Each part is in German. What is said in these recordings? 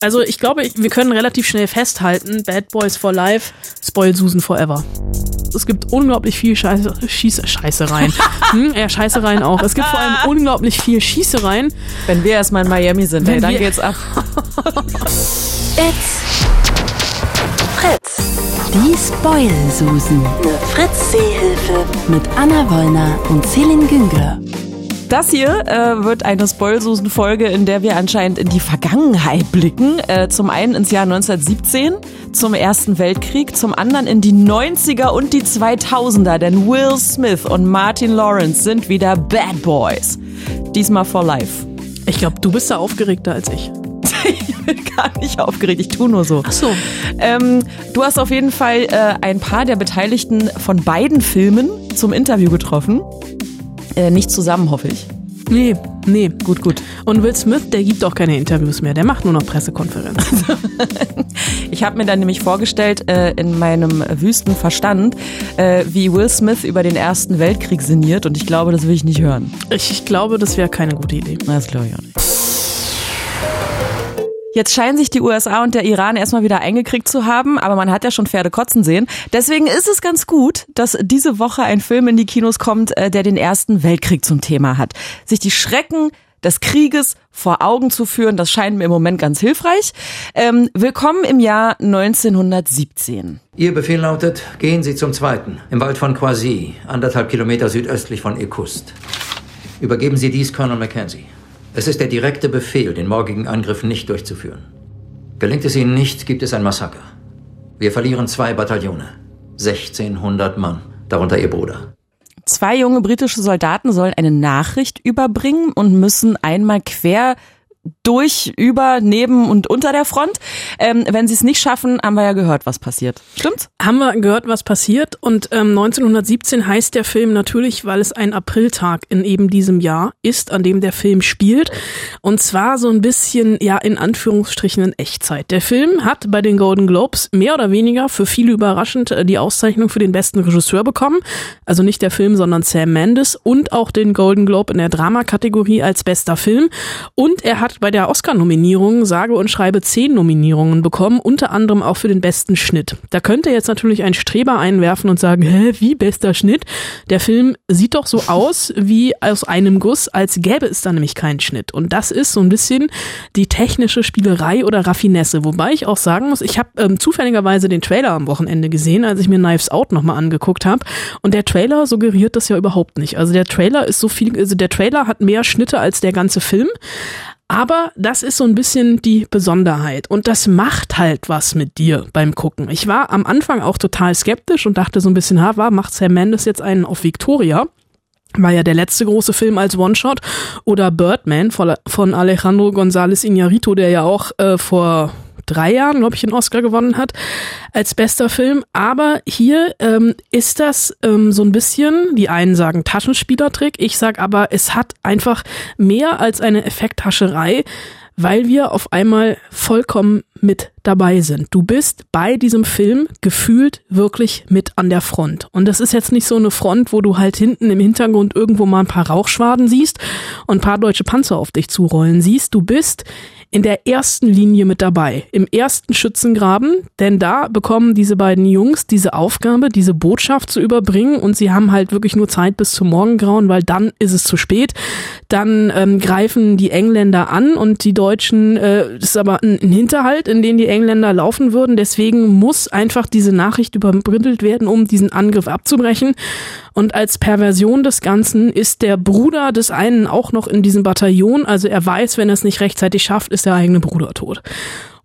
Also ich glaube, wir können relativ schnell festhalten, Bad Boys for Life, Spoil Susan Forever. Es gibt unglaublich viel Scheiße, Schieße, Scheißereien. hm, ja, Scheißereien auch. Es gibt vor allem unglaublich viel Schießereien. Wenn wir erstmal in Miami sind, ey, dann geht's ab. It's Fritz. Die Spoil-Susen. Eine Fritz-Seehilfe. Mit Anna Wollner und Celine Güngler. Das hier äh, wird eine Spoilsusen-Folge, in der wir anscheinend in die Vergangenheit blicken. Äh, zum einen ins Jahr 1917, zum Ersten Weltkrieg, zum anderen in die 90er und die 2000er, denn Will Smith und Martin Lawrence sind wieder Bad Boys. Diesmal for life. Ich glaube, du bist da aufgeregter als ich. ich bin gar nicht aufgeregt, ich tu nur so. Ach so. Ähm, du hast auf jeden Fall äh, ein paar der Beteiligten von beiden Filmen zum Interview getroffen. Äh, nicht zusammen, hoffe ich. Nee, nee. Gut, gut. Und Will Smith, der gibt auch keine Interviews mehr. Der macht nur noch Pressekonferenzen. Ich habe mir dann nämlich vorgestellt, äh, in meinem wüsten Verstand, äh, wie Will Smith über den Ersten Weltkrieg sinniert und ich glaube, das will ich nicht hören. Ich, ich glaube, das wäre keine gute Idee. Das glaube ich auch nicht. Jetzt scheinen sich die USA und der Iran erstmal wieder eingekriegt zu haben, aber man hat ja schon Pferde kotzen sehen. Deswegen ist es ganz gut, dass diese Woche ein Film in die Kinos kommt, äh, der den Ersten Weltkrieg zum Thema hat. Sich die Schrecken des Krieges vor Augen zu führen, das scheint mir im Moment ganz hilfreich. Ähm, willkommen im Jahr 1917. Ihr Befehl lautet, gehen Sie zum Zweiten, im Wald von Quasi, anderthalb Kilometer südöstlich von Irkutsk. Übergeben Sie dies Colonel Mackenzie. Es ist der direkte Befehl, den morgigen Angriff nicht durchzuführen. Gelingt es Ihnen nicht, gibt es ein Massaker. Wir verlieren zwei Bataillone. 1600 Mann, darunter Ihr Bruder. Zwei junge britische Soldaten sollen eine Nachricht überbringen und müssen einmal quer durch, über, neben und unter der Front. Ähm, wenn sie es nicht schaffen, haben wir ja gehört, was passiert. Stimmt's? Haben wir gehört, was passiert? Und ähm, 1917 heißt der Film natürlich, weil es ein Apriltag in eben diesem Jahr ist, an dem der Film spielt. Und zwar so ein bisschen, ja, in Anführungsstrichen in Echtzeit. Der Film hat bei den Golden Globes mehr oder weniger für viele überraschend äh, die Auszeichnung für den besten Regisseur bekommen. Also nicht der Film, sondern Sam Mendes und auch den Golden Globe in der Drama-Kategorie als bester Film. Und er hat bei der Oscar-Nominierung sage und schreibe zehn Nominierungen bekommen, unter anderem auch für den besten Schnitt. Da könnte jetzt natürlich ein Streber einwerfen und sagen, hä, wie bester Schnitt? Der Film sieht doch so aus wie aus einem Guss, als gäbe es da nämlich keinen Schnitt. Und das ist so ein bisschen die technische Spielerei oder Raffinesse. Wobei ich auch sagen muss, ich habe ähm, zufälligerweise den Trailer am Wochenende gesehen, als ich mir Knives Out nochmal angeguckt habe. Und der Trailer suggeriert das ja überhaupt nicht. Also der Trailer ist so viel, also der Trailer hat mehr Schnitte als der ganze Film. Aber das ist so ein bisschen die Besonderheit und das macht halt was mit dir beim Gucken. Ich war am Anfang auch total skeptisch und dachte so ein bisschen, ha, war, macht Sam Mendes jetzt einen auf Victoria? War ja der letzte große Film als One-Shot oder Birdman von Alejandro González Iñárritu, der ja auch äh, vor drei Jahren, glaube ich, den Oscar gewonnen hat als bester Film. Aber hier ähm, ist das ähm, so ein bisschen, die einen sagen Taschenspielertrick, ich sag aber, es hat einfach mehr als eine Effekthascherei, weil wir auf einmal vollkommen mit dabei sind. Du bist bei diesem Film gefühlt wirklich mit an der Front. Und das ist jetzt nicht so eine Front, wo du halt hinten im Hintergrund irgendwo mal ein paar Rauchschwaden siehst und ein paar deutsche Panzer auf dich zurollen siehst. Du bist in der ersten Linie mit dabei, im ersten Schützengraben, denn da bekommen diese beiden Jungs diese Aufgabe, diese Botschaft zu überbringen und sie haben halt wirklich nur Zeit bis zum Morgengrauen, weil dann ist es zu spät. Dann ähm, greifen die Engländer an und die Deutschen, äh, das ist aber ein, Hinterhalt, in den die Engländer laufen würden. Deswegen muss einfach diese Nachricht übermittelt werden, um diesen Angriff abzubrechen. Und als Perversion des Ganzen ist der Bruder des einen auch noch in diesem Bataillon. Also er weiß, wenn er es nicht rechtzeitig schafft, ist der eigene Bruder tot.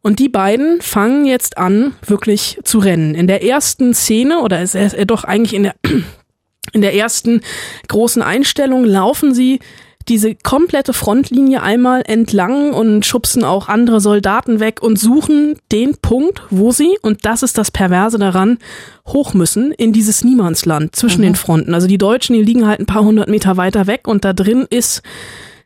Und die beiden fangen jetzt an, wirklich zu rennen. In der ersten Szene, oder ist er, doch eigentlich in der, in der ersten großen Einstellung, laufen sie diese komplette Frontlinie einmal entlang und schubsen auch andere Soldaten weg und suchen den Punkt, wo sie, und das ist das Perverse daran, hoch müssen in dieses Niemandsland zwischen den Fronten. Also die Deutschen, die liegen halt ein paar hundert Meter weiter weg und da drin ist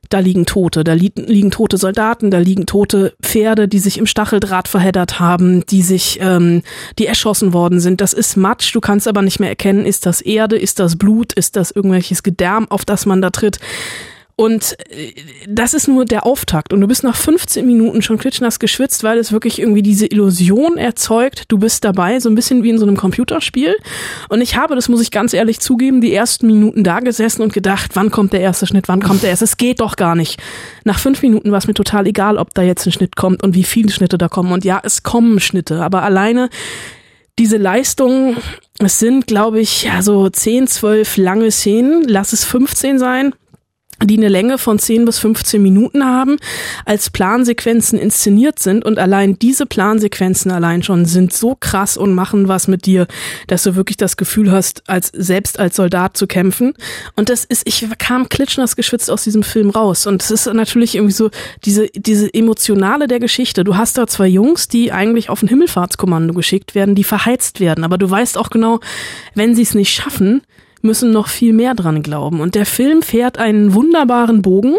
da liegen Tote, da liegen, liegen tote Soldaten, da liegen tote Pferde, die sich im Stacheldraht verheddert haben, die sich, ähm, die erschossen worden sind. Das ist Matsch, du kannst aber nicht mehr erkennen, ist das Erde, ist das Blut, ist das irgendwelches Gedärm, auf das man da tritt. Und äh, das ist nur der Auftakt. Und du bist nach 15 Minuten schon klitschnass geschwitzt, weil es wirklich irgendwie diese Illusion erzeugt, du bist dabei, so ein bisschen wie in so einem Computerspiel. Und ich habe, das muss ich ganz ehrlich zugeben, die ersten Minuten da gesessen und gedacht, wann kommt der erste Schnitt, wann kommt der erste? Es geht doch gar nicht. Nach fünf Minuten war es mir total egal, ob da jetzt ein Schnitt kommt und wie viele Schnitte da kommen. Und ja, es kommen Schnitte, aber alleine diese Leistung, es sind, glaube ich, ja, so 10, 12 lange Szenen, lass es 15 sein die eine Länge von 10 bis 15 Minuten haben, als Plansequenzen inszeniert sind und allein diese Plansequenzen allein schon sind so krass und machen was mit dir, dass du wirklich das Gefühl hast, als selbst als Soldat zu kämpfen. Und das ist, ich kam klitschnass geschwitzt aus diesem Film raus. Und es ist natürlich irgendwie so diese, diese emotionale der Geschichte. Du hast da zwei Jungs, die eigentlich auf ein Himmelfahrtskommando geschickt werden, die verheizt werden. Aber du weißt auch genau, wenn sie es nicht schaffen, müssen noch viel mehr dran glauben. Und der Film fährt einen wunderbaren Bogen.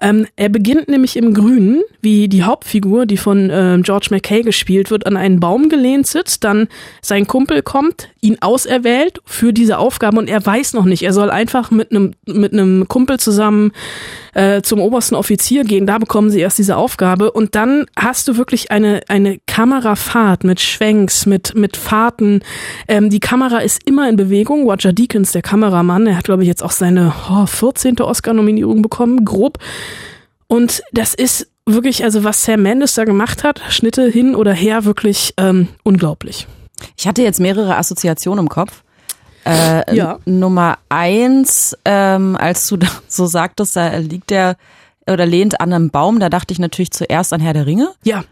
Ähm, er beginnt nämlich im Grünen, wie die Hauptfigur, die von äh, George McKay gespielt wird, an einen Baum gelehnt sitzt. Dann sein Kumpel kommt, ihn auserwählt für diese Aufgabe und er weiß noch nicht. Er soll einfach mit einem mit einem Kumpel zusammen äh, zum obersten Offizier gehen. Da bekommen sie erst diese Aufgabe und dann hast du wirklich eine eine Kamerafahrt mit Schwenks, mit mit Fahrten. Ähm, die Kamera ist immer in Bewegung. Roger Deakins, der Kameramann, er hat glaube ich jetzt auch seine oh, 14. Oscar-Nominierung bekommen, grob. Und das ist wirklich, also was Sam Mendes da gemacht hat, Schnitte hin oder her, wirklich ähm, unglaublich. Ich hatte jetzt mehrere Assoziationen im Kopf. Äh, ja. Nummer eins, ähm, als du so sagtest, da liegt der oder lehnt an einem Baum, da dachte ich natürlich zuerst an Herr der Ringe. Ja.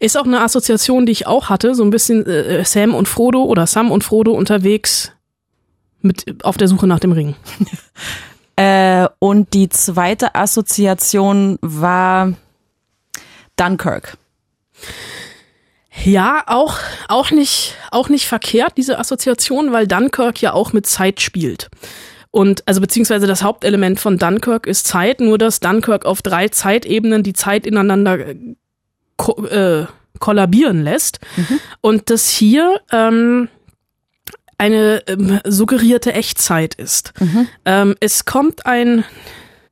Ist auch eine Assoziation, die ich auch hatte, so ein bisschen äh, Sam und Frodo oder Sam und Frodo unterwegs mit auf der Suche nach dem Ring. äh, und die zweite Assoziation war Dunkirk. Ja, auch, auch nicht, auch nicht verkehrt, diese Assoziation, weil Dunkirk ja auch mit Zeit spielt. Und, also beziehungsweise das Hauptelement von Dunkirk ist Zeit, nur dass Dunkirk auf drei Zeitebenen die Zeit ineinander äh, ko äh, kollabieren lässt. Mhm. Und das hier ähm, eine ähm, suggerierte Echtzeit ist. Mhm. Ähm, es kommt ein,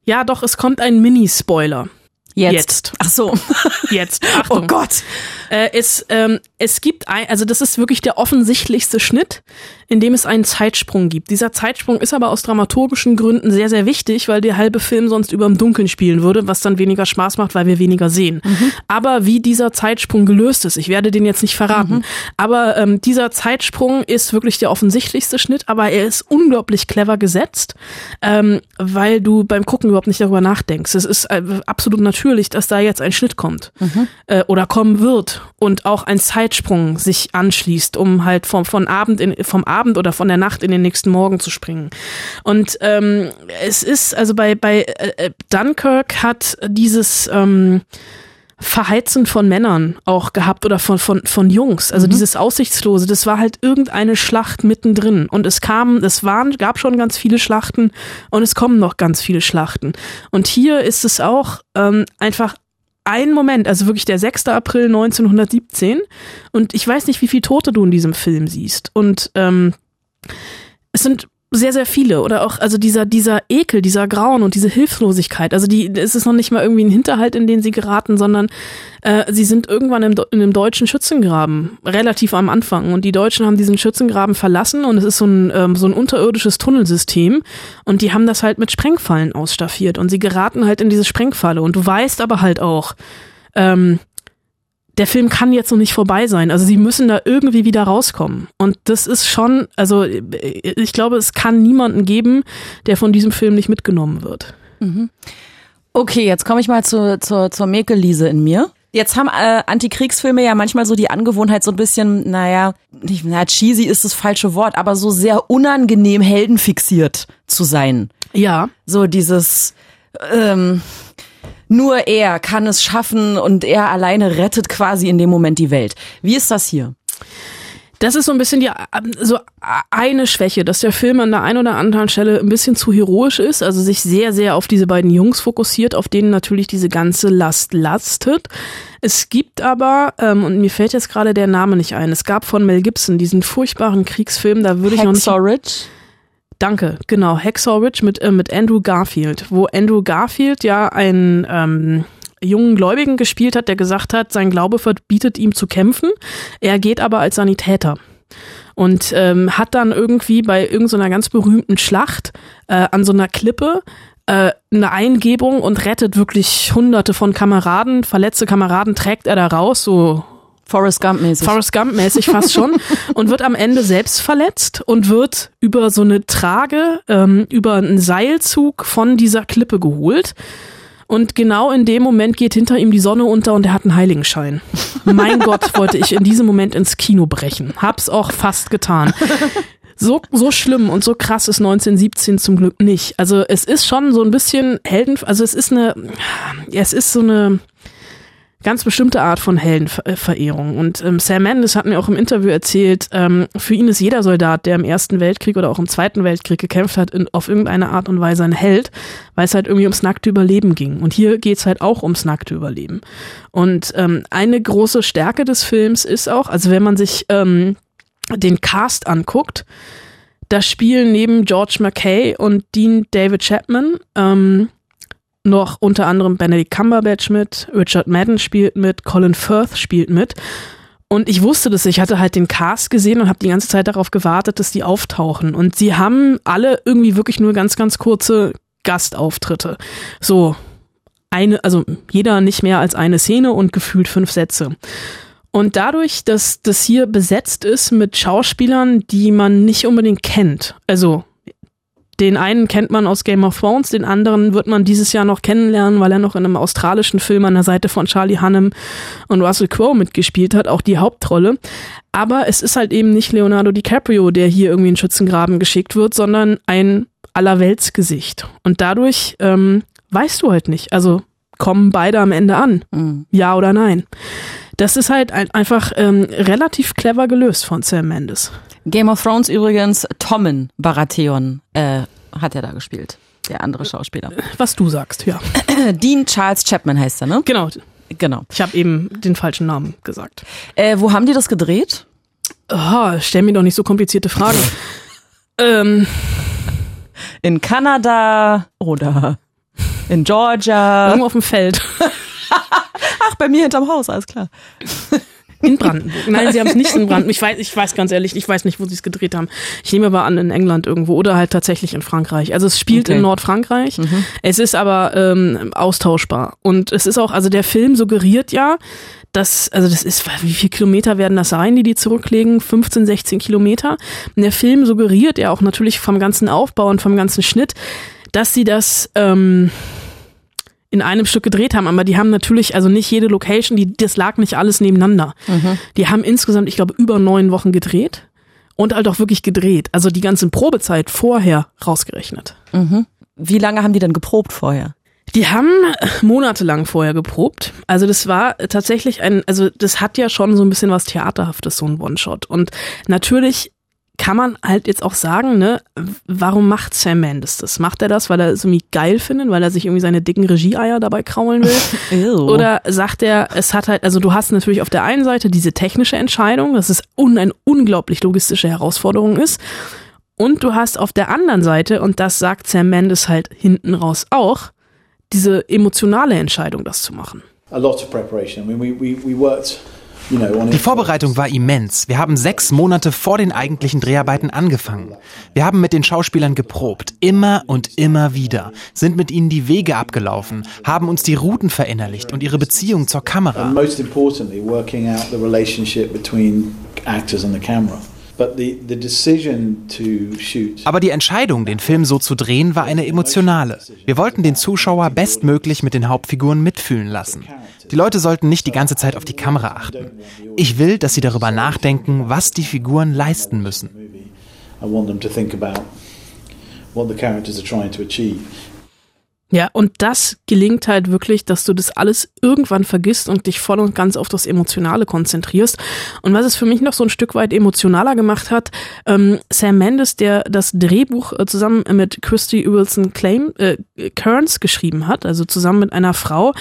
ja doch, es kommt ein Mini-Spoiler. Jetzt. Jetzt. Ach so. Jetzt. Achtung. Oh Gott. Äh, es, ähm, es gibt ein, also das ist wirklich der offensichtlichste Schnitt, in dem es einen Zeitsprung gibt. Dieser Zeitsprung ist aber aus dramaturgischen Gründen sehr, sehr wichtig, weil der halbe Film sonst über dem Dunkeln spielen würde, was dann weniger Spaß macht, weil wir weniger sehen. Mhm. Aber wie dieser Zeitsprung gelöst ist, ich werde den jetzt nicht verraten, mhm. aber ähm, dieser Zeitsprung ist wirklich der offensichtlichste Schnitt, aber er ist unglaublich clever gesetzt, ähm, weil du beim Gucken überhaupt nicht darüber nachdenkst. Es ist äh, absolut natürlich, dass da jetzt ein Schnitt kommt mhm. äh, oder kommen wird und auch ein Zeitsprung sich anschließt, um halt vom, von Abend in, vom Abend oder von der Nacht in den nächsten Morgen zu springen. Und ähm, es ist, also bei, bei äh, äh Dunkirk hat dieses ähm, Verheizen von Männern auch gehabt oder von, von, von Jungs. Also mhm. dieses Aussichtslose, das war halt irgendeine Schlacht mittendrin. Und es kam, es waren, gab schon ganz viele Schlachten und es kommen noch ganz viele Schlachten. Und hier ist es auch ähm, einfach ein Moment, also wirklich der 6. April 1917. Und ich weiß nicht, wie viele Tote du in diesem Film siehst. Und ähm, es sind sehr, sehr viele. Oder auch, also dieser, dieser Ekel, dieser Grauen und diese Hilflosigkeit. Also die, es ist noch nicht mal irgendwie ein Hinterhalt, in den sie geraten, sondern äh, sie sind irgendwann im, in einem deutschen Schützengraben, relativ am Anfang. Und die Deutschen haben diesen Schützengraben verlassen und es ist so ein, ähm, so ein unterirdisches Tunnelsystem. Und die haben das halt mit Sprengfallen ausstaffiert. Und sie geraten halt in diese Sprengfalle. Und du weißt aber halt auch, ähm, der Film kann jetzt noch nicht vorbei sein. Also sie müssen da irgendwie wieder rauskommen. Und das ist schon, also ich glaube, es kann niemanden geben, der von diesem Film nicht mitgenommen wird. Mhm. Okay, jetzt komme ich mal zu, zur, zur Mäkelliese in mir. Jetzt haben äh, Antikriegsfilme ja manchmal so die Angewohnheit, so ein bisschen, naja, nicht, na, cheesy ist das falsche Wort, aber so sehr unangenehm heldenfixiert zu sein. Ja. So dieses, ähm, nur er kann es schaffen und er alleine rettet quasi in dem Moment die Welt. Wie ist das hier? Das ist so ein bisschen die so eine Schwäche, dass der Film an der einen oder anderen Stelle ein bisschen zu heroisch ist, also sich sehr sehr auf diese beiden Jungs fokussiert, auf denen natürlich diese ganze Last lastet. Es gibt aber ähm, und mir fällt jetzt gerade der Name nicht ein. Es gab von Mel Gibson diesen furchtbaren Kriegsfilm, da würde ich noch nicht Danke, genau. Hacksaw Ridge mit, äh, mit Andrew Garfield, wo Andrew Garfield ja einen ähm, jungen Gläubigen gespielt hat, der gesagt hat, sein Glaube verbietet ihm zu kämpfen. Er geht aber als Sanitäter und ähm, hat dann irgendwie bei irgendeiner ganz berühmten Schlacht äh, an so einer Klippe äh, eine Eingebung und rettet wirklich hunderte von Kameraden, verletzte Kameraden trägt er da raus, so Forrest Gump-mäßig. Forrest Gump-mäßig fast schon und wird am Ende selbst verletzt und wird über so eine Trage, ähm, über einen Seilzug von dieser Klippe geholt. Und genau in dem Moment geht hinter ihm die Sonne unter und er hat einen Heiligenschein. Mein Gott, wollte ich in diesem Moment ins Kino brechen. Hab's auch fast getan. So, so schlimm und so krass ist 1917 zum Glück nicht. Also es ist schon so ein bisschen Helden, also es ist eine, es ist so eine, ganz bestimmte Art von Heldenverehrung. Und ähm, Sam Mendes hat mir auch im Interview erzählt, ähm, für ihn ist jeder Soldat, der im Ersten Weltkrieg oder auch im Zweiten Weltkrieg gekämpft hat, in, auf irgendeine Art und Weise ein Held, weil es halt irgendwie ums nackte Überleben ging. Und hier geht's halt auch ums nackte Überleben. Und ähm, eine große Stärke des Films ist auch, also wenn man sich ähm, den Cast anguckt, da spielen neben George McKay und Dean David Chapman ähm, noch unter anderem Benedict Cumberbatch mit, Richard Madden spielt mit, Colin Firth spielt mit. Und ich wusste das, ich hatte halt den Cast gesehen und habe die ganze Zeit darauf gewartet, dass die auftauchen. Und sie haben alle irgendwie wirklich nur ganz, ganz kurze Gastauftritte. So, eine, also jeder nicht mehr als eine Szene und gefühlt fünf Sätze. Und dadurch, dass das hier besetzt ist mit Schauspielern, die man nicht unbedingt kennt, also den einen kennt man aus Game of Thrones, den anderen wird man dieses Jahr noch kennenlernen, weil er noch in einem australischen Film an der Seite von Charlie Hunnam und Russell Crowe mitgespielt hat, auch die Hauptrolle. Aber es ist halt eben nicht Leonardo DiCaprio, der hier irgendwie in Schützengraben geschickt wird, sondern ein Allerweltsgesicht. Und dadurch ähm, weißt du halt nicht. Also kommen beide am Ende an. Mhm. Ja oder nein. Das ist halt ein, einfach ähm, relativ clever gelöst von Sam Mendes. Game of Thrones übrigens, Tommen Baratheon äh, hat er da gespielt. Der andere Schauspieler. Was du sagst, ja. Dean Charles Chapman heißt er, ne? Genau. Genau. Ich habe eben den falschen Namen gesagt. Äh, wo haben die das gedreht? Oh, stell mir doch nicht so komplizierte Fragen. ähm. In Kanada oder in Georgia. Irgendwo auf dem Feld. Bei mir hinterm Haus, alles klar. In Brandenburg. Nein, sie haben es nicht in Brandenburg. Ich weiß, ich weiß ganz ehrlich, ich weiß nicht, wo sie es gedreht haben. Ich nehme aber an, in England irgendwo oder halt tatsächlich in Frankreich. Also es spielt okay. in Nordfrankreich. Mhm. Es ist aber ähm, austauschbar. Und es ist auch, also der Film suggeriert ja, dass, also das ist, wie viele Kilometer werden das sein, die die zurücklegen? 15, 16 Kilometer. Und der Film suggeriert ja auch natürlich vom ganzen Aufbau und vom ganzen Schnitt, dass sie das, ähm, in einem Stück gedreht haben, aber die haben natürlich, also nicht jede Location, die, das lag nicht alles nebeneinander. Mhm. Die haben insgesamt, ich glaube, über neun Wochen gedreht und halt auch wirklich gedreht. Also die ganze Probezeit vorher rausgerechnet. Mhm. Wie lange haben die denn geprobt vorher? Die haben monatelang vorher geprobt. Also das war tatsächlich ein, also das hat ja schon so ein bisschen was Theaterhaftes, so ein One-Shot. Und natürlich kann man halt jetzt auch sagen, ne, warum macht Sam Mendes das? Macht er das, weil er es irgendwie geil findet, weil er sich irgendwie seine dicken Regieeier dabei kraulen will? Oder sagt er, es hat halt, also du hast natürlich auf der einen Seite diese technische Entscheidung, dass es un, eine unglaublich logistische Herausforderung ist. Und du hast auf der anderen Seite, und das sagt Sam Mendes halt hinten raus auch, diese emotionale Entscheidung, das zu machen. A lot of preparation. I mean, we, we, we worked die Vorbereitung war immens. Wir haben sechs Monate vor den eigentlichen Dreharbeiten angefangen. Wir haben mit den Schauspielern geprobt, immer und immer wieder, sind mit ihnen die Wege abgelaufen, haben uns die Routen verinnerlicht und ihre Beziehung zur Kamera. Aber die Entscheidung, den Film so zu drehen, war eine emotionale. Wir wollten den Zuschauer bestmöglich mit den Hauptfiguren mitfühlen lassen. Die Leute sollten nicht die ganze Zeit auf die Kamera achten. Ich will, dass sie darüber nachdenken, was die Figuren leisten müssen. Ja, und das gelingt halt wirklich, dass du das alles irgendwann vergisst und dich voll und ganz auf das Emotionale konzentrierst. Und was es für mich noch so ein Stück weit emotionaler gemacht hat, ähm, Sam Mendes, der das Drehbuch äh, zusammen mit Christy Wilson Claim, äh, Kearns geschrieben hat, also zusammen mit einer Frau,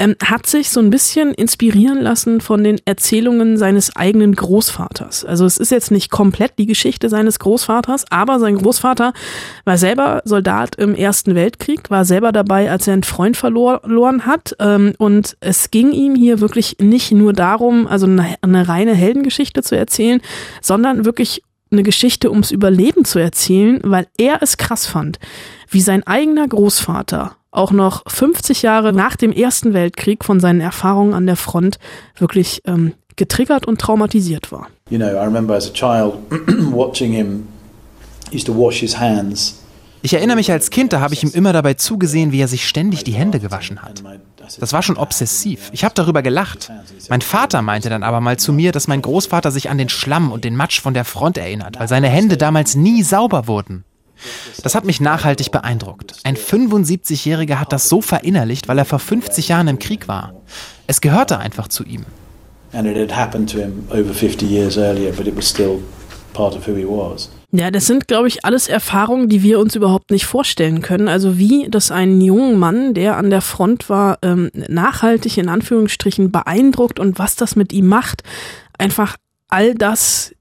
ähm, hat sich so ein bisschen inspirieren lassen von den Erzählungen seines eigenen Großvaters. Also es ist jetzt nicht komplett die Geschichte seines Großvaters, aber sein Großvater war selber Soldat im Ersten Weltkrieg, war selber dabei, als er einen Freund verloren hat. Ähm, und es ging ihm hier wirklich nicht nur darum, also eine, eine reine Heldengeschichte zu erzählen, sondern wirklich eine Geschichte ums Überleben zu erzählen, weil er es krass fand, wie sein eigener Großvater auch noch 50 Jahre nach dem Ersten Weltkrieg von seinen Erfahrungen an der Front wirklich ähm, getriggert und traumatisiert war. You know, I remember as a child watching him used to wash his hands ich erinnere mich als Kind, da habe ich ihm immer dabei zugesehen, wie er sich ständig die Hände gewaschen hat. Das war schon obsessiv. Ich habe darüber gelacht. Mein Vater meinte dann aber mal zu mir, dass mein Großvater sich an den Schlamm und den Matsch von der Front erinnert, weil seine Hände damals nie sauber wurden. Das hat mich nachhaltig beeindruckt. Ein 75-Jähriger hat das so verinnerlicht, weil er vor 50 Jahren im Krieg war. Es gehörte einfach zu ihm. And it had happened to him over 50 years earlier, but it was still part of who he was. Ja, das sind, glaube ich, alles Erfahrungen, die wir uns überhaupt nicht vorstellen können. Also wie, dass ein junger Mann, der an der Front war, ähm, nachhaltig in Anführungsstrichen beeindruckt und was das mit ihm macht, einfach all das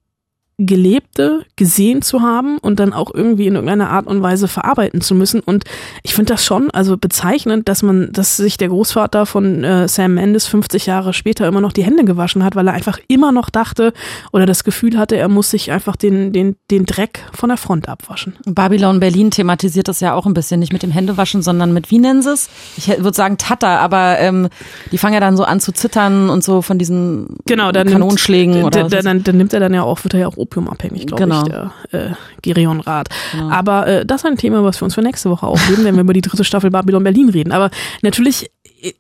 Gelebte gesehen zu haben und dann auch irgendwie in irgendeiner Art und Weise verarbeiten zu müssen. Und ich finde das schon also bezeichnend, dass man, dass sich der Großvater von äh, Sam Mendes 50 Jahre später immer noch die Hände gewaschen hat, weil er einfach immer noch dachte oder das Gefühl hatte, er muss sich einfach den, den, den Dreck von der Front abwaschen. Babylon Berlin thematisiert das ja auch ein bisschen, nicht mit dem Händewaschen, sondern mit, wie nennen sie es? Ich würde sagen Tata, aber ähm, die fangen ja dann so an zu zittern und so von diesen genau, dann Kanonschlägen nimmt, oder dann, dann, dann nimmt er dann ja auch, wird er ja auch opiumabhängig, glaube genau. ich, der äh, Gerion Rat. Genau. Aber äh, das ist ein Thema, was wir uns für nächste Woche aufheben, wenn wir über die dritte Staffel Babylon Berlin reden. Aber natürlich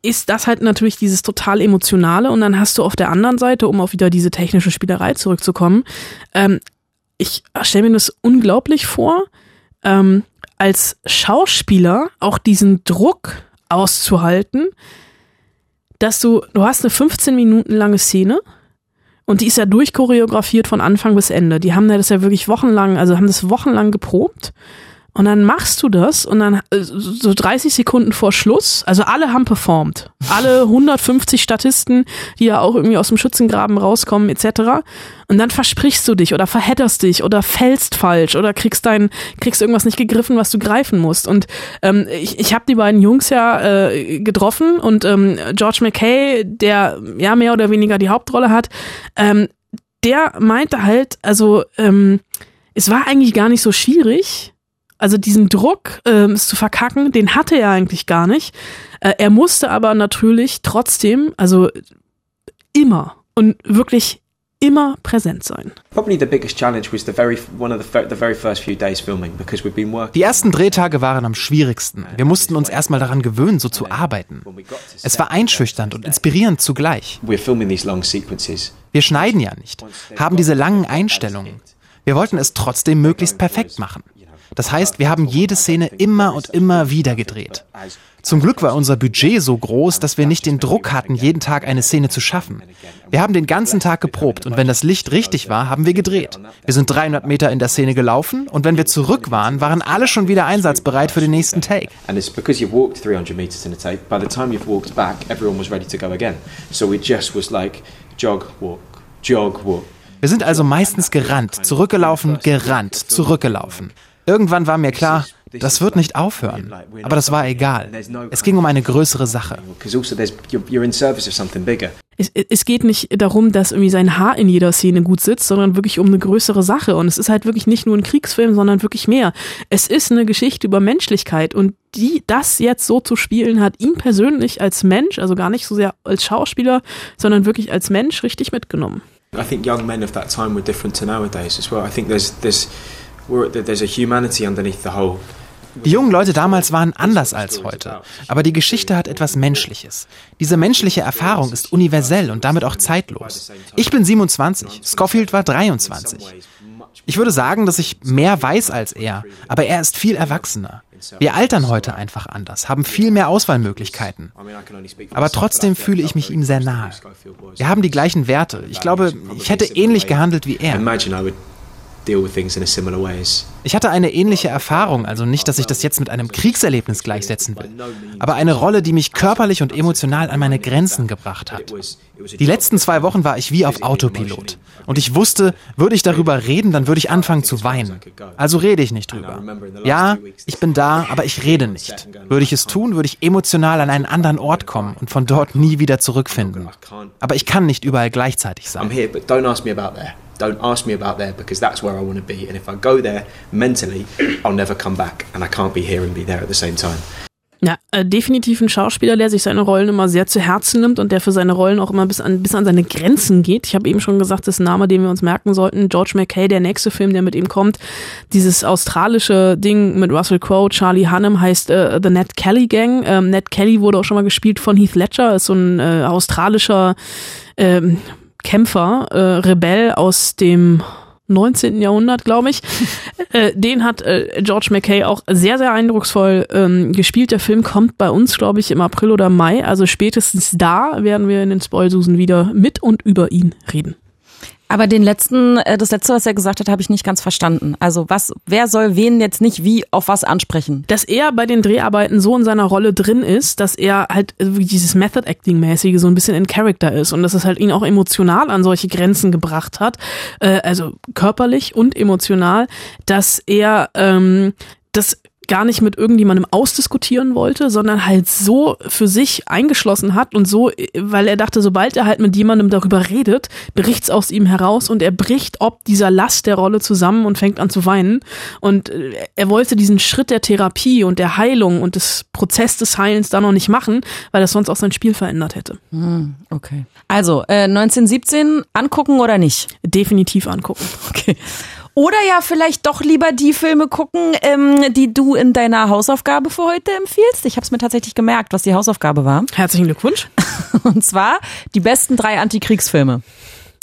ist das halt natürlich dieses total emotionale und dann hast du auf der anderen Seite, um auf wieder diese technische Spielerei zurückzukommen, ähm, ich stelle mir das unglaublich vor, ähm, als Schauspieler auch diesen Druck auszuhalten, dass du, du hast eine 15 Minuten lange Szene, und die ist ja durchchoreografiert von Anfang bis Ende. Die haben das ja wirklich wochenlang, also haben das wochenlang geprobt. Und dann machst du das und dann äh, so 30 Sekunden vor Schluss, also alle haben performt. Alle 150 Statisten, die ja auch irgendwie aus dem Schützengraben rauskommen, etc. Und dann versprichst du dich oder verhedderst dich oder fällst falsch oder kriegst dein, kriegst irgendwas nicht gegriffen, was du greifen musst. Und ähm, ich, ich habe die beiden Jungs ja äh, getroffen und ähm, George McKay, der ja mehr oder weniger die Hauptrolle hat, ähm, der meinte halt, also ähm, es war eigentlich gar nicht so schwierig also diesen Druck, ähm, es zu verkacken, den hatte er eigentlich gar nicht. Äh, er musste aber natürlich trotzdem, also immer und wirklich immer präsent sein. Die ersten Drehtage waren am schwierigsten. Wir mussten uns erstmal daran gewöhnen, so zu arbeiten. Es war einschüchternd und inspirierend zugleich. Wir schneiden ja nicht, haben diese langen Einstellungen. Wir wollten es trotzdem möglichst perfekt machen. Das heißt, wir haben jede Szene immer und immer wieder gedreht. Zum Glück war unser Budget so groß, dass wir nicht den Druck hatten, jeden Tag eine Szene zu schaffen. Wir haben den ganzen Tag geprobt und wenn das Licht richtig war, haben wir gedreht. Wir sind 300 Meter in der Szene gelaufen und wenn wir zurück waren, waren alle schon wieder einsatzbereit für den nächsten Take. And it's because you've walked 300 meters in a take. By the time you've walked back, everyone was ready to go again. So it just was like jog, walk, jog, walk. Wir sind also meistens gerannt, zurückgelaufen, gerannt, zurückgelaufen. Irgendwann war mir klar, das wird nicht aufhören. Aber das war egal. Es ging um eine größere Sache. Es, es, geht nicht darum, dass irgendwie sein Haar in jeder Szene gut sitzt, sondern wirklich um eine größere Sache. Und es ist halt wirklich nicht nur ein Kriegsfilm, sondern wirklich mehr. Es ist eine Geschichte über Menschlichkeit. Und die, das jetzt so zu spielen, hat ihn persönlich als Mensch, also gar nicht so sehr als Schauspieler, sondern wirklich als Mensch richtig mitgenommen. I think young men of that time were different to nowadays as well. I think there's, there's die jungen Leute damals waren anders als heute, aber die Geschichte hat etwas Menschliches. Diese menschliche Erfahrung ist universell und damit auch zeitlos. Ich bin 27, Scofield war 23. Ich würde sagen, dass ich mehr weiß als er, aber er ist viel erwachsener. Wir altern heute einfach anders, haben viel mehr Auswahlmöglichkeiten. Aber trotzdem fühle ich mich ihm sehr nahe. Wir haben die gleichen Werte. Ich glaube, ich hätte ähnlich gehandelt wie er deal with things in a similar ways. Ich hatte eine ähnliche Erfahrung, also nicht, dass ich das jetzt mit einem Kriegserlebnis gleichsetzen will, aber eine Rolle, die mich körperlich und emotional an meine Grenzen gebracht hat. Die letzten zwei Wochen war ich wie auf Autopilot. Und ich wusste, würde ich darüber reden, dann würde ich anfangen zu weinen. Also rede ich nicht drüber. Ja, ich bin da, aber ich rede nicht. Würde ich es tun, würde ich emotional an einen anderen Ort kommen und von dort nie wieder zurückfinden. Aber ich kann nicht überall gleichzeitig sein. I'm here, but don't ask me about there. Don't ask me about there because that's where I want to be. And if I go there mentally, I'll never come back. And I can't be here and be there at the same time. Ja, äh, definitiv ein Schauspieler, der sich seine Rollen immer sehr zu Herzen nimmt und der für seine Rollen auch immer bis an, bis an seine Grenzen geht. Ich habe eben schon gesagt, das Name, den wir uns merken sollten. George McKay, der nächste Film, der mit ihm kommt. Dieses australische Ding mit Russell Crowe, Charlie Hunnam heißt äh, The Ned Kelly Gang. Ähm, Ned Kelly wurde auch schon mal gespielt von Heath Ledger, ist so ein äh, australischer ähm, Kämpfer, äh, Rebell aus dem 19. Jahrhundert, glaube ich. äh, den hat äh, George McKay auch sehr, sehr eindrucksvoll ähm, gespielt. Der Film kommt bei uns, glaube ich, im April oder Mai. Also spätestens da werden wir in den Spoilsusen wieder mit und über ihn reden. Aber den letzten, äh, das letzte, was er gesagt hat, habe ich nicht ganz verstanden. Also was, wer soll wen jetzt nicht wie auf was ansprechen? Dass er bei den Dreharbeiten so in seiner Rolle drin ist, dass er halt äh, dieses Method Acting mäßige so ein bisschen in Character ist und dass es halt ihn auch emotional an solche Grenzen gebracht hat, äh, also körperlich und emotional, dass er ähm, das gar nicht mit irgendjemandem ausdiskutieren wollte, sondern halt so für sich eingeschlossen hat und so, weil er dachte, sobald er halt mit jemandem darüber redet, bricht's aus ihm heraus und er bricht ob dieser Last der Rolle zusammen und fängt an zu weinen. Und äh, er wollte diesen Schritt der Therapie und der Heilung und des Prozess des Heilens da noch nicht machen, weil das sonst auch sein Spiel verändert hätte. Hm, okay. Also, äh, 1917 angucken oder nicht? Definitiv angucken. Okay. Oder ja, vielleicht doch lieber die Filme gucken, ähm, die du in deiner Hausaufgabe für heute empfiehlst. Ich habe es mir tatsächlich gemerkt, was die Hausaufgabe war. Herzlichen Glückwunsch. Und zwar die besten drei Antikriegsfilme.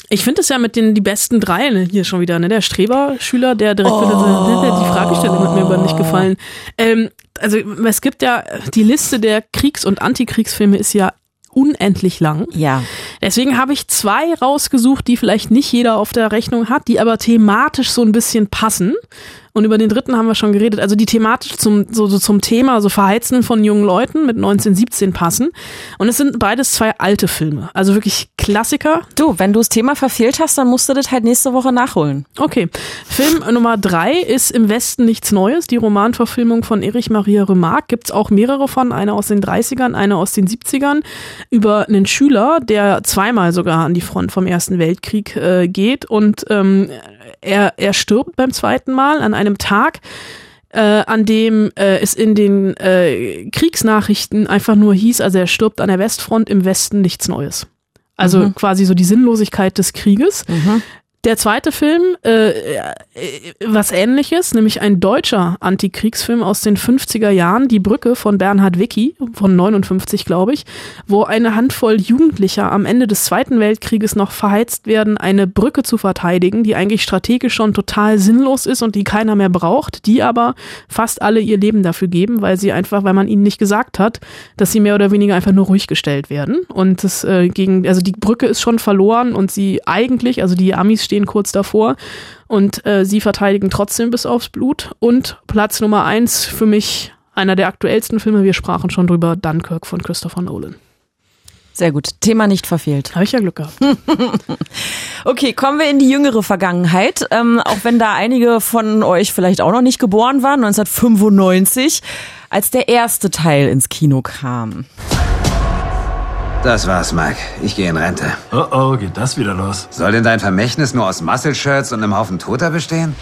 Ich finde es ja mit den die besten drei ne, hier schon wieder, ne? Der Streber-Schüler, der direkt oh. wieder die Fragestellung mit mir über nicht gefallen. Ähm, also es gibt ja die Liste der Kriegs- und Antikriegsfilme ist ja unendlich lang. Ja. Deswegen habe ich zwei rausgesucht, die vielleicht nicht jeder auf der Rechnung hat, die aber thematisch so ein bisschen passen. Und über den dritten haben wir schon geredet. Also die thematisch zum, so, so zum Thema, so Verheizen von jungen Leuten mit 1917 passen. Und es sind beides zwei alte Filme. Also wirklich Klassiker. Du, wenn du das Thema verfehlt hast, dann musst du das halt nächste Woche nachholen. Okay. Film Nummer drei ist Im Westen nichts Neues. Die Romanverfilmung von Erich Maria Remarque. Gibt's auch mehrere von. Eine aus den 30ern, eine aus den 70ern. Über einen Schüler, der zweimal sogar an die Front vom Ersten Weltkrieg äh, geht und ähm, er, er stirbt beim zweiten Mal an einem Tag, äh, an dem äh, es in den äh, Kriegsnachrichten einfach nur hieß, also er stirbt an der Westfront im Westen nichts Neues. Also mhm. quasi so die Sinnlosigkeit des Krieges. Mhm. Der zweite Film, äh, äh, was ähnliches, nämlich ein deutscher Antikriegsfilm aus den 50er Jahren, Die Brücke von Bernhard Wicki, von 59, glaube ich, wo eine Handvoll Jugendlicher am Ende des Zweiten Weltkrieges noch verheizt werden, eine Brücke zu verteidigen, die eigentlich strategisch schon total sinnlos ist und die keiner mehr braucht, die aber fast alle ihr Leben dafür geben, weil sie einfach, weil man ihnen nicht gesagt hat, dass sie mehr oder weniger einfach nur ruhig gestellt werden. Und das äh, gegen, also die Brücke ist schon verloren und sie eigentlich, also die Amis stehen stehen kurz davor und äh, sie verteidigen trotzdem bis aufs Blut. Und Platz Nummer eins für mich einer der aktuellsten Filme, wir sprachen schon drüber, Dunkirk von Christopher Nolan. Sehr gut. Thema nicht verfehlt. Habe ich ja Glück gehabt. okay, kommen wir in die jüngere Vergangenheit. Ähm, auch wenn da einige von euch vielleicht auch noch nicht geboren waren, 1995, als der erste Teil ins Kino kam. Das war's, Mike. Ich gehe in Rente. Oh oh, geht das wieder los? Soll denn dein Vermächtnis nur aus Muscle-Shirts und einem Haufen Toter bestehen?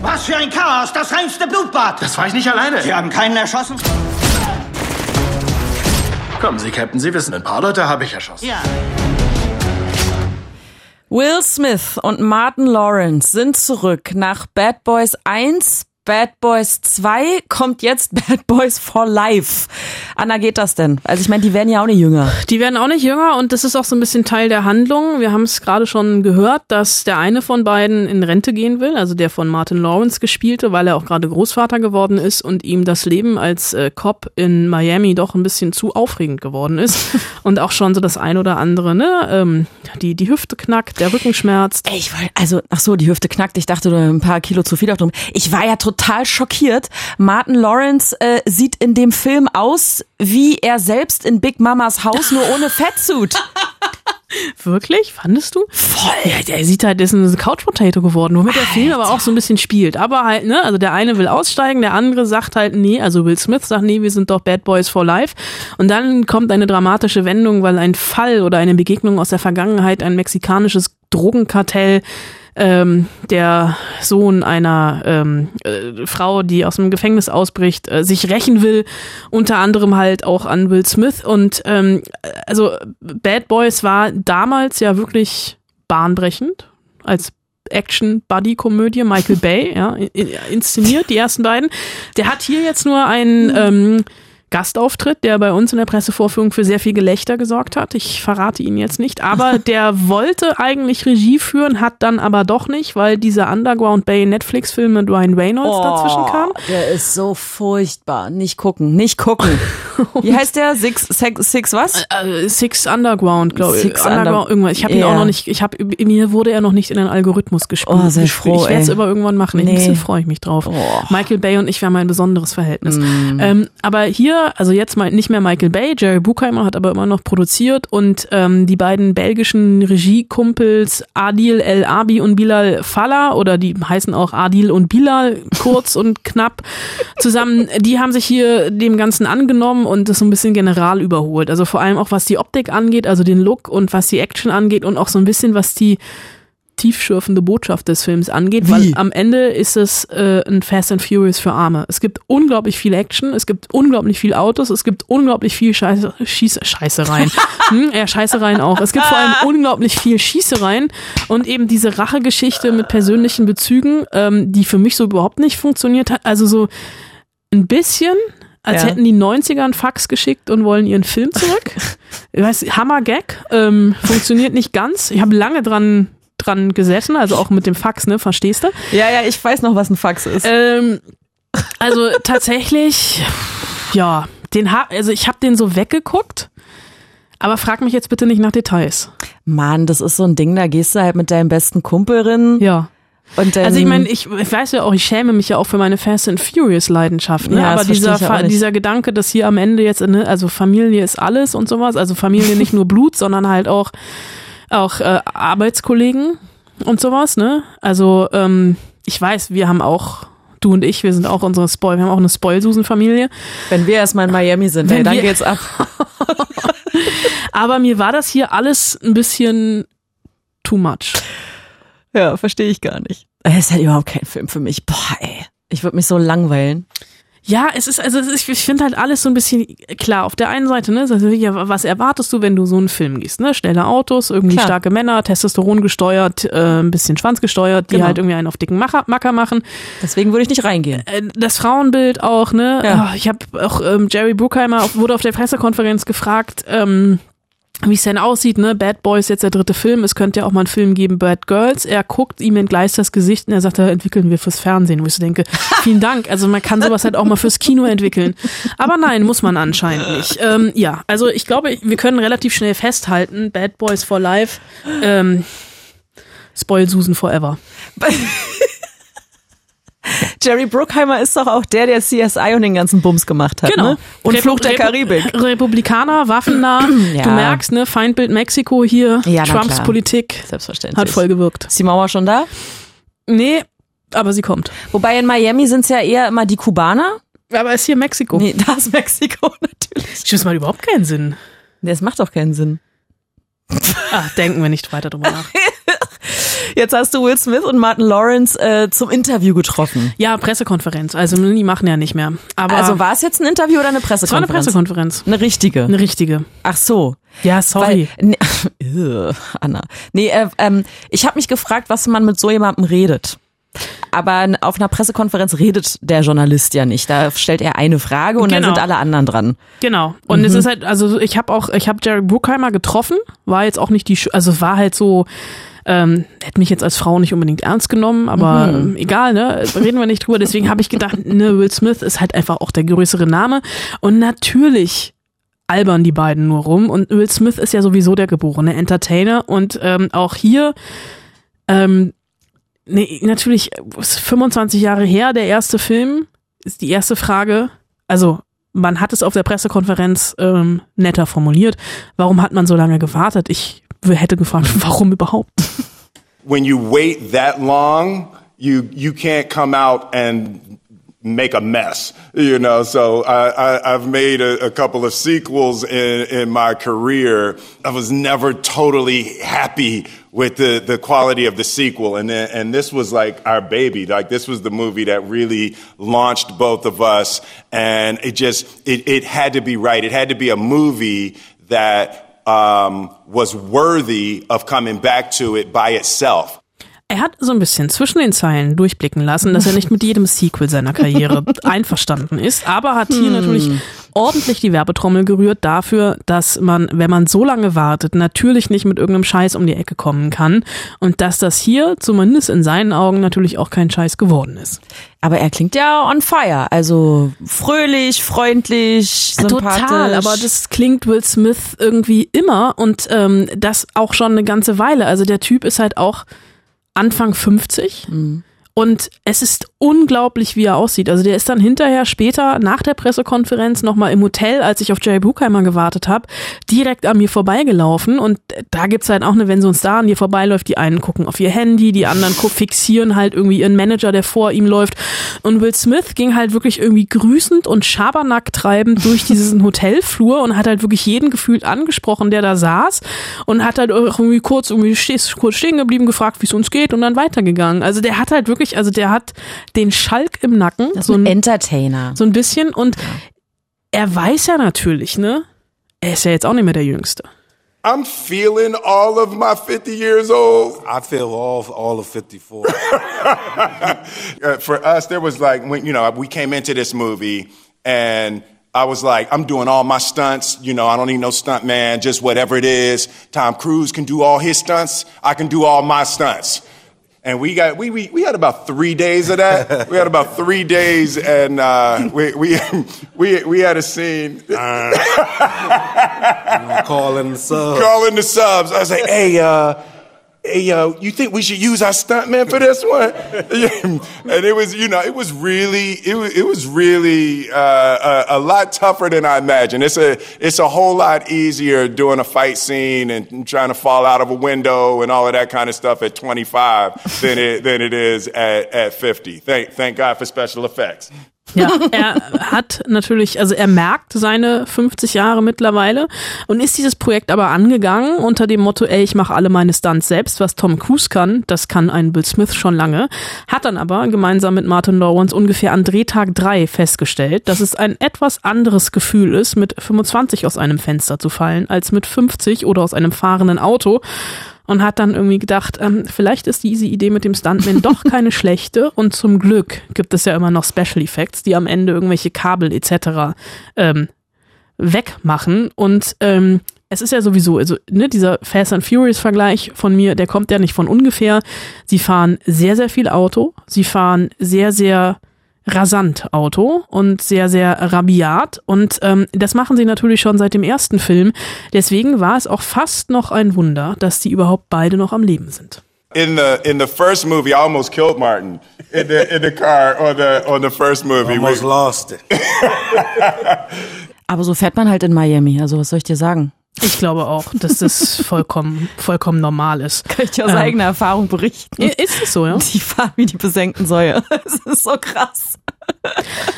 Was für ein Chaos! Das reinste Blutbad! Das war ich nicht alleine. Sie haben keinen erschossen? Kommen Sie, Captain, Sie wissen, ein paar Leute habe ich erschossen. Ja. Will Smith und Martin Lawrence sind zurück nach Bad Boys 1 Bad Boys 2 kommt jetzt Bad Boys for Life. Anna, geht das denn? Also ich meine, die werden ja auch nicht jünger. Die werden auch nicht jünger und das ist auch so ein bisschen Teil der Handlung. Wir haben es gerade schon gehört, dass der eine von beiden in Rente gehen will, also der von Martin Lawrence gespielte, weil er auch gerade Großvater geworden ist und ihm das Leben als äh, Cop in Miami doch ein bisschen zu aufregend geworden ist und auch schon so das ein oder andere, ne, ähm, die die Hüfte knackt, der Rücken schmerzt. Ey, ich wollte, also, ach so, die Hüfte knackt. Ich dachte, ein paar Kilo zu viel auf drum. Ich war ja total schockiert. Martin Lawrence äh, sieht in dem Film aus wie er selbst in Big Mamas Haus, nur ohne Fettsuit. Wirklich? Fandest du? Voll. Ja, der sieht halt, der ist ein Couch Potato geworden, womit der Film aber auch so ein bisschen spielt. Aber halt, ne, also der eine will aussteigen, der andere sagt halt, nee, also Will Smith sagt, nee, wir sind doch Bad Boys for Life. Und dann kommt eine dramatische Wendung, weil ein Fall oder eine Begegnung aus der Vergangenheit, ein mexikanisches Drogenkartell ähm, der Sohn einer ähm, äh, Frau, die aus dem Gefängnis ausbricht, äh, sich rächen will, unter anderem halt auch an Will Smith. Und ähm, also Bad Boys war damals ja wirklich bahnbrechend als Action-Buddy-Komödie, Michael Bay, ja, inszeniert, die ersten beiden. Der hat hier jetzt nur einen ähm, Gastauftritt, der bei uns in der Pressevorführung für sehr viel Gelächter gesorgt hat. Ich verrate ihn jetzt nicht, aber der wollte eigentlich Regie führen, hat dann aber doch nicht, weil dieser Underground Bay Netflix-Film mit Ryan Reynolds Oh, dazwischen kam. Der ist so furchtbar. Nicht gucken, nicht gucken. Wie heißt der? Six, six, six was? Äh, Six Underground, glaube ich. Six Underground, Under- irgendwas. Ich habe ihn Ja. auch noch nicht, ich habe mir wurde er noch nicht in den Algorithmus gespielt. Oh, sehr gespielt. froh, Ich werde es aber irgendwann machen. Nee. Ein bisschen freue ich mich drauf. Oh. Michael Bay und ich, wir haben ein besonderes Verhältnis. Mm. Ähm, aber hier, also jetzt nicht mehr Michael Bay, Jerry Bruckheimer hat aber immer noch produziert und ähm, die beiden belgischen Regiekumpels Adil El Abi und Bilal Fallah oder die heißen auch Adil und Bilal kurz und knapp zusammen, die haben sich hier dem Ganzen angenommen und das so ein bisschen general überholt. Also vor allem auch was die Optik angeht, also den Look und was die Action angeht und auch so ein bisschen was die tiefschürfende Botschaft des Films angeht, weil am Ende ist es äh, ein Fast and Furious für Arme. Es gibt unglaublich viel Action, es gibt unglaublich viel Autos, es gibt unglaublich viel Scheiße, Schieß, Scheißereien. hm, ja, Scheißereien auch. Es gibt vor allem unglaublich viel Schießereien und eben diese Rachegeschichte mit persönlichen Bezügen, ähm, die für mich so überhaupt nicht funktioniert hat. Also so ein bisschen, als Ja. hätten die 90er einen Fax geschickt und wollen ihren Film zurück. Ich weiß, Hammer-Gag, ähm, funktioniert nicht ganz. Ich habe lange dran dran gesessen, also auch mit dem Fax, ne, verstehst du? Ja, ja, ich weiß noch, was ein Fax ist. Ähm, also tatsächlich, ja, den ha also ich habe den so weggeguckt, aber frag mich jetzt bitte nicht nach Details. Mann, das ist so ein Ding, da gehst du halt mit deinem besten Kumpel rin. Ja. Und dann, Also ich meine, ich, ich weiß ja auch, ich schäme mich ja auch für meine Fast and Furious Leidenschaft, ne? Ja, aber dieser, dieser Gedanke, dass hier am Ende jetzt, ne, also Familie ist alles und sowas, also Familie nicht nur Blut, sondern halt auch auch äh, Arbeitskollegen und sowas, ne? Also ähm, ich weiß, wir haben auch du und ich, wir sind auch unsere Spoil, wir haben auch eine Spoilsusen-Familie. wenn wir erstmal in Miami sind, ey, dann geht's ab. Aber mir war das hier alles ein bisschen too much. Ja, verstehe ich gar nicht. Es ist halt überhaupt kein Film für mich. Boah, ey. Ich würde mich so langweilen. Ja, es ist, also ich finde halt alles so ein bisschen klar. Auf der einen Seite, ne, ja, was erwartest du, wenn du so einen Film gehst, ne? Schnelle Autos, irgendwie Klar. starke Männer, Testosteron gesteuert, äh, ein bisschen Schwanz gesteuert, die Genau. halt irgendwie einen auf dicken Macher, Macker machen. Deswegen würde ich nicht reingehen. Äh, Das Frauenbild auch, ne? Ja. Ah, Ich habe auch ähm, Jerry Bruckheimer wurde auf der Pressekonferenz gefragt, ähm, wie es denn aussieht, ne? Bad Boys jetzt der dritte Film. Es könnte ja auch mal einen Film geben, Bad Girls. Er guckt ihm entgleist das Gesicht und er sagt, da entwickeln wir fürs Fernsehen. Wo ich so denke, vielen Dank. Also man kann sowas halt auch mal fürs Kino entwickeln. Aber nein, muss man anscheinend nicht. Ähm, ja, also ich glaube, wir können relativ schnell festhalten, Bad Boys for Life, ähm, Spoil Susan Forever. Jerry Bruckheimer ist doch auch der, der CSI und den ganzen Bums gemacht hat. Ne? Und Repu- Fluch der Repu- Karibik. Republikaner, waffennah. Ja. Du merkst, ne, Feindbild Mexiko hier, Ja, Trumps. Politik Selbstverständlich. hat voll gewirkt. Ist die Mauer schon da? Nee, aber sie kommt. Wobei in Miami sind es ja eher immer die Kubaner. Aber ist hier Mexiko. Nee, da ist Mexiko natürlich. Das macht überhaupt keinen Sinn. Das macht doch keinen Sinn. Ach, denken wir nicht weiter drüber nach. Jetzt hast du Will Smith und Martin Lawrence äh, zum Interview getroffen. Ja, Pressekonferenz. Also die machen ja nicht mehr. Aber Also war es jetzt ein Interview oder eine es war Pressekonferenz? eine Pressekonferenz. Eine richtige. Eine richtige. Ach so. Ja, sorry. Weil, Ugh, Anna. Nee, äh, ähm, ich habe mich gefragt, was man mit so jemandem redet. Aber auf einer Pressekonferenz redet der Journalist ja nicht. Da stellt er eine Frage und Genau. dann sind alle anderen dran. Genau. Und es ist halt, also ich habe auch, ich habe Jerry Bruckheimer getroffen, war jetzt auch nicht die, also war halt so, ähm, hätte mich jetzt als Frau nicht unbedingt ernst genommen, aber ähm, egal, ne, reden wir nicht drüber. Deswegen habe ich gedacht, ne, Will Smith ist halt einfach auch der größere Name. Und natürlich albern die beiden nur rum. Und Will Smith ist ja sowieso der geborene Entertainer. Und ähm, auch hier, ähm, nee, natürlich, ist 25 Jahre her, der erste Film, ist die erste Frage. Also, man hat es auf der Pressekonferenz ähm, netter formuliert. Warum hat man so lange gewartet? Ich hätte gefragt, warum überhaupt? when you wait that long, you you can't come out and make a mess, you know. So I, I, I've made a, a couple of sequels in in my career. I was never totally happy with the the quality of the sequel, and then, and this was like our baby. Like this was the movie that really launched both of us, and it just it it had to be right. It had to be a movie that um, was worthy of coming back to it by itself. Er hat so ein bisschen zwischen den Zeilen durchblicken lassen, dass er nicht mit jedem Sequel seiner Karriere einverstanden ist, aber hat hier natürlich ordentlich die Werbetrommel gerührt dafür, dass man, wenn man so lange wartet, natürlich nicht mit irgendeinem Scheiß um die Ecke kommen kann und dass das hier zumindest in seinen Augen natürlich auch kein Scheiß geworden ist. Aber er klingt ja on fire. Also fröhlich, freundlich, sympathisch. Total, aber das klingt Will Smith irgendwie immer und ähm, das auch schon eine ganze Weile. Also der Typ ist halt auch Anfang 50 und es ist unglaublich, wie er aussieht. Also der ist dann hinterher später nach der Pressekonferenz nochmal im Hotel, als ich auf Jerry Bruckheimer gewartet habe, direkt an mir vorbeigelaufen und da gibt's halt auch eine, wenn so ein Star an dir vorbeiläuft, die einen gucken auf ihr Handy, die anderen fixieren halt irgendwie ihren Manager, der vor ihm läuft und Will Smith ging halt wirklich irgendwie grüßend und Schabernack treibend durch diesen Hotelflur und hat halt wirklich jeden gefühlt angesprochen, der da saß und hat halt auch irgendwie kurz irgendwie kurz stehen geblieben, gefragt, wie es uns geht und dann weitergegangen. Also der hat halt wirklich, also der hat den Schalk im Nacken, Das ist so ein ein, Entertainer. so ein bisschen und er weiß ja natürlich, ne? Er ist ja jetzt auch nicht mehr der Jüngste. I'm feeling all of my 50 years old. I feel all all of 54. Uh, for us, there was like when you know we came into this movie, and I was like, I'm doing all my stunts. You know, I don't need no stunt man. Just whatever it is. Tom Cruise can do all his stunts. I can do all my stunts. And we got we we, we had about three days of that. we had about three days, and uh, we we we we had a scene. Calling the subs. calling the subs. I was like, hey, uh, hey, yo, you think we should use our stuntman for this one? and it was, you know, it was really, it was, it was really uh, a, a lot tougher than I imagined. It's a, it's a whole lot easier doing a fight scene and trying to fall out of a window and all of that kind of stuff at 25 than it, than it is at, at 50. Thank, thank God for special effects. Ja, er hat natürlich, also er merkt seine 50 Jahre mittlerweile und ist dieses Projekt aber angegangen unter dem Motto, ey, ich mache alle meine Stunts selbst, was Tom Cruise kann, das kann ein Bill Smith schon lange, hat dann aber gemeinsam mit Martin Lawrence ungefähr an Drehtag 3 festgestellt, dass es ein etwas anderes Gefühl ist, mit 25 aus einem Fenster zu fallen, als mit 50 oder aus einem fahrenden Auto und hat dann irgendwie gedacht, ähm, vielleicht ist diese Idee mit dem Stuntman doch keine schlechte und zum Glück gibt es ja immer noch Special Effects, die am Ende irgendwelche Kabel etc. Ähm, wegmachen und ähm, es ist ja sowieso, also ne, dieser Fast and Furious Vergleich von mir, der kommt ja nicht von ungefähr. Sie fahren sehr, sehr viel Auto, sie fahren sehr, sehr rasant Auto und sehr, sehr rabiat. Und ähm, das machen sie natürlich schon seit dem ersten Film. Deswegen war es auch fast noch ein Wunder, dass die überhaupt beide noch am Leben sind. In the in the first movie, I almost killed Martin in the in the car on the on the first movie. Almost We- lost it. Aber so fährt man halt in Miami. Also was soll ich dir sagen? Ich glaube auch, dass das vollkommen, vollkommen normal ist. Kann ich dir aus Ähm, eigener Erfahrung berichten. Ist es so, ja? Die fahren wie die besenkten Säue. Es ist so krass.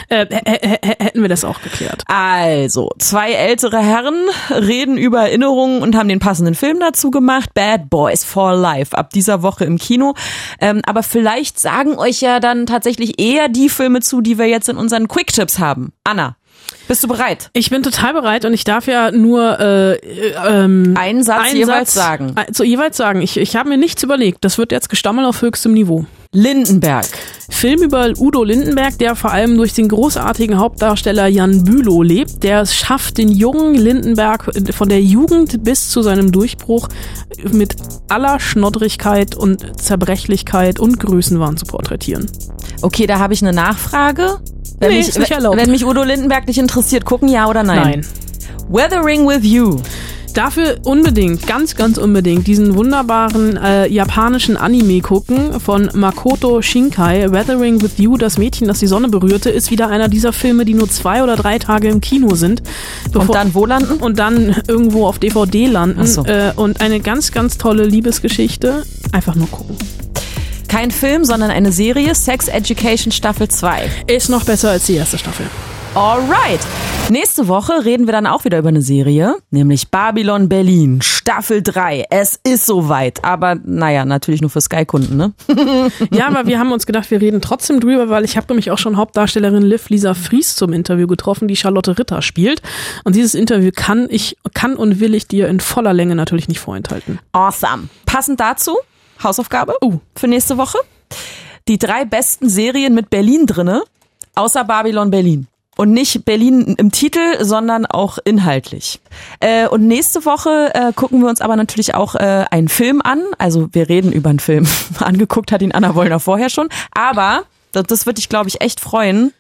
Äh, hä- hä- hä- hätten wir das auch geklärt. Also, zwei ältere Herren reden über Erinnerungen und haben den passenden Film dazu gemacht. Bad Boys for Life, ab dieser Woche im Kino. Ähm, aber vielleicht sagen euch ja dann tatsächlich eher die Filme zu, die wir jetzt in unseren Quick-Tips haben. Anna, bist du bereit? Ich bin total bereit und ich darf ja nur äh, äh, ähm, Einen Satz jeweils sagen. Also jeweils sagen. Ich, ich habe mir nichts überlegt. Das wird jetzt Gestammel auf höchstem Niveau. Lindenberg. Film über Udo Lindenberg, der vor allem durch den großartigen Hauptdarsteller Jan Bülow lebt, der es schafft, den jungen Lindenberg von der Jugend bis zu seinem Durchbruch mit aller Schnoddrigkeit und Zerbrechlichkeit und Größenwahn zu porträtieren. Okay, da habe ich eine Nachfrage. Wenn, Nee, mich, wenn mich Udo Lindenberg nicht interessiert, gucken ja oder nein? Nein. Weathering with You. Dafür unbedingt, ganz, ganz unbedingt diesen wunderbaren äh, japanischen Anime gucken von Makoto Shinkai. Weathering with You, das Mädchen, das die Sonne berührte, ist wieder einer dieser Filme, die nur zwei oder drei Tage im Kino sind. Und dann wo landen? Und dann irgendwo auf DVD landen. So. Äh, und eine ganz, ganz tolle Liebesgeschichte. Einfach nur gucken. Kein Film, sondern eine Serie. Sex Education Staffel 2. Ist noch besser als die erste Staffel. Alright. Nächste Woche reden wir dann auch wieder über eine Serie, nämlich Babylon Berlin, Staffel 3. Es ist soweit, aber naja, natürlich nur für Sky-Kunden, ne? Ja, aber wir haben uns gedacht, wir reden trotzdem drüber, weil ich habe nämlich auch schon Hauptdarstellerin Liv Lisa Fries zum Interview getroffen, die Charlotte Ritter spielt. Und dieses Interview kann ich, kann und will ich dir in voller Länge natürlich nicht vorenthalten. Awesome. Passend dazu, Hausaufgabe Uh. für nächste Woche. Die drei besten Serien mit Berlin drinne, außer Babylon Berlin. Und nicht Berlin im Titel, sondern auch inhaltlich. Äh, und nächste Woche äh, gucken wir uns aber natürlich auch äh, einen Film an. Also wir reden über einen Film. Angeguckt hat ihn Anna Wollner vorher schon. Aber, das, das wird dich, glaube ich, echt freuen.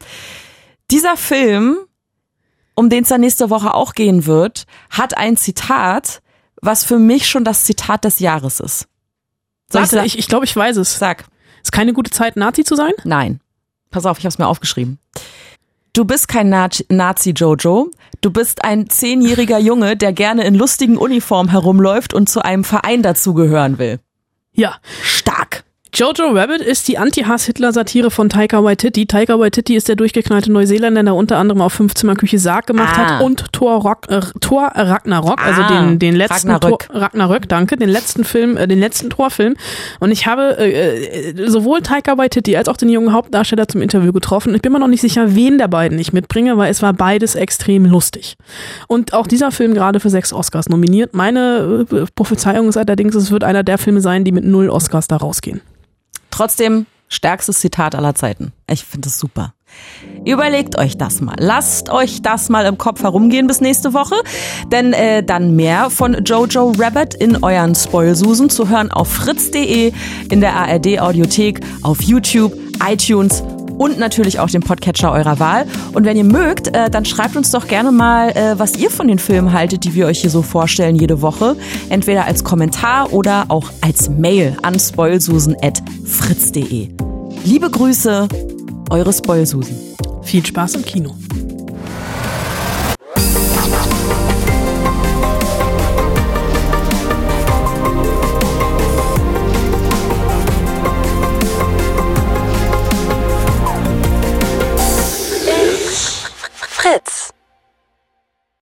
Dieser Film, um den es dann nächste Woche auch gehen wird, hat ein Zitat, was für mich schon das Zitat des Jahres ist. Soll Warte, sa- ich, ich glaube, ich weiß es. Sag. Ist keine gute Zeit, Nazi zu sein? Nein. Pass auf, ich habe es mir aufgeschrieben. Du bist kein Nazi- Nazi, Jojo. Du bist ein zehnjähriger Junge, der gerne in lustigen Uniformen herumläuft und zu einem Verein dazugehören will. Ja. Jojo Rabbit ist die Anti-Hass-Hitler-Satire von Taika Waititi. Taika Waititi ist der durchgeknallte Neuseeländer, der unter anderem auf Fünfzimmerküche Sarg gemacht Ah. hat und Thor, Rock, äh, Thor Ragnarok, also Ah, den, den letzten Ragnarök. Thor, Ragnarök, danke, den letzten Film, äh, den letzten Thor-Film. Und ich habe äh, äh, sowohl Taika Waititi als auch den jungen Hauptdarsteller zum Interview getroffen. Ich bin mir noch nicht sicher, wen der beiden ich mitbringe, weil es war beides extrem lustig. Und auch dieser Film gerade für sechs Oscars nominiert. Meine äh, Prophezeiung ist allerdings, es wird einer der Filme sein, die mit null Oscars da rausgehen. Trotzdem stärkstes Zitat aller Zeiten. Ich finde es super. Überlegt euch das mal. Lasst euch das mal im Kopf herumgehen bis nächste Woche. Denn äh, dann mehr von Jojo Rabbit in euren Spoilsusen zu hören auf fritz.de, in der ARD Audiothek, auf YouTube, iTunes und natürlich auch dem Podcatcher eurer Wahl. Und wenn ihr mögt, äh, dann schreibt uns doch gerne mal, äh, was ihr von den Filmen haltet, die wir euch hier so vorstellen jede Woche. Entweder als Kommentar oder auch als Mail an spoilsusen.fritz.de. Liebe Grüße, eure Spoilsusen. Viel Spaß im Kino. Fritz.